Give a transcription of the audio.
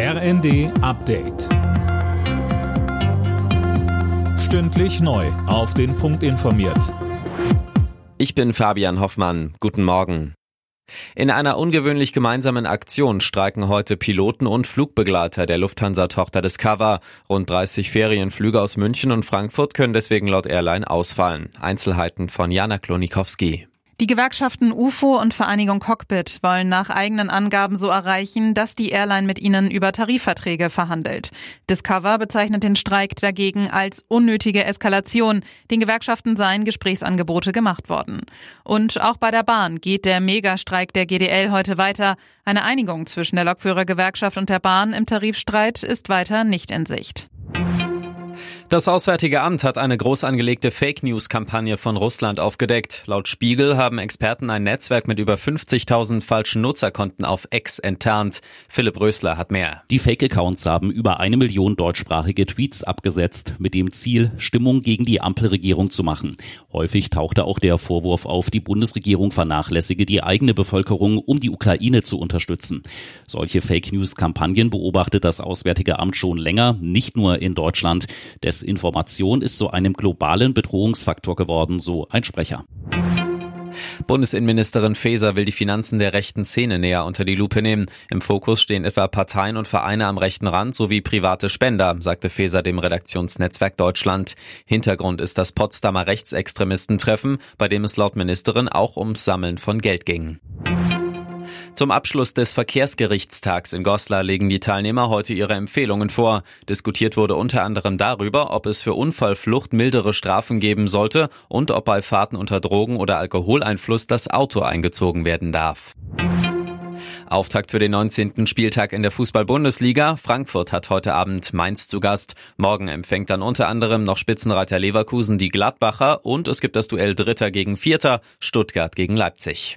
RND Update. Stündlich neu. Auf den Punkt informiert. Ich bin Fabian Hoffmann. Guten Morgen. In einer ungewöhnlich gemeinsamen Aktion streiken heute Piloten und Flugbegleiter der Lufthansa-Tochter Discover. Rund 30 Ferienflüge aus München und Frankfurt können deswegen laut Airline ausfallen. Einzelheiten von Jana Klonikowski. Die Gewerkschaften UFO und Vereinigung Cockpit wollen nach eigenen Angaben so erreichen, dass die Airline mit ihnen über Tarifverträge verhandelt. Discover bezeichnet den Streik dagegen als unnötige Eskalation. Den Gewerkschaften seien Gesprächsangebote gemacht worden. Und auch bei der Bahn geht der Megastreik der GDL heute weiter. Eine Einigung zwischen der Lokführergewerkschaft und der Bahn im Tarifstreit ist weiter nicht in Sicht. Das Auswärtige Amt hat eine groß angelegte Fake News-Kampagne von Russland aufgedeckt. Laut Spiegel haben Experten ein Netzwerk mit über 50.000 falschen Nutzerkonten auf X enttarnt. Philipp Rösler hat mehr. Die Fake-Accounts haben über eine Million deutschsprachige Tweets abgesetzt, mit dem Ziel, Stimmung gegen die Ampelregierung zu machen. Häufig tauchte auch der Vorwurf auf, die Bundesregierung vernachlässige die eigene Bevölkerung, um die Ukraine zu unterstützen. Solche Fake News-Kampagnen beobachtet das Auswärtige Amt schon länger, nicht nur in Deutschland. Des Desinformation ist zu einem globalen Bedrohungsfaktor geworden, so ein Sprecher. Bundesinnenministerin Faeser will die Finanzen der rechten Szene näher unter die Lupe nehmen. Im Fokus stehen etwa Parteien und Vereine am rechten Rand sowie private Spender, sagte Faeser dem Redaktionsnetzwerk Deutschland. Hintergrund ist das Potsdamer Rechtsextremistentreffen, bei dem es laut Ministerin auch ums Sammeln von Geld ging. Zum Abschluss des Verkehrsgerichtstags in Goslar legen die Teilnehmer heute ihre Empfehlungen vor. Diskutiert wurde unter anderem darüber, ob es für Unfallflucht mildere Strafen geben sollte und ob bei Fahrten unter Drogen- oder Alkoholeinfluss das Auto eingezogen werden darf. Auftakt für den 19. Spieltag in der Fußball-Bundesliga. Frankfurt hat heute Abend Mainz zu Gast. Morgen empfängt dann unter anderem noch Spitzenreiter Leverkusen die Gladbacher und es gibt das Duell Dritter gegen Vierter, Stuttgart gegen Leipzig.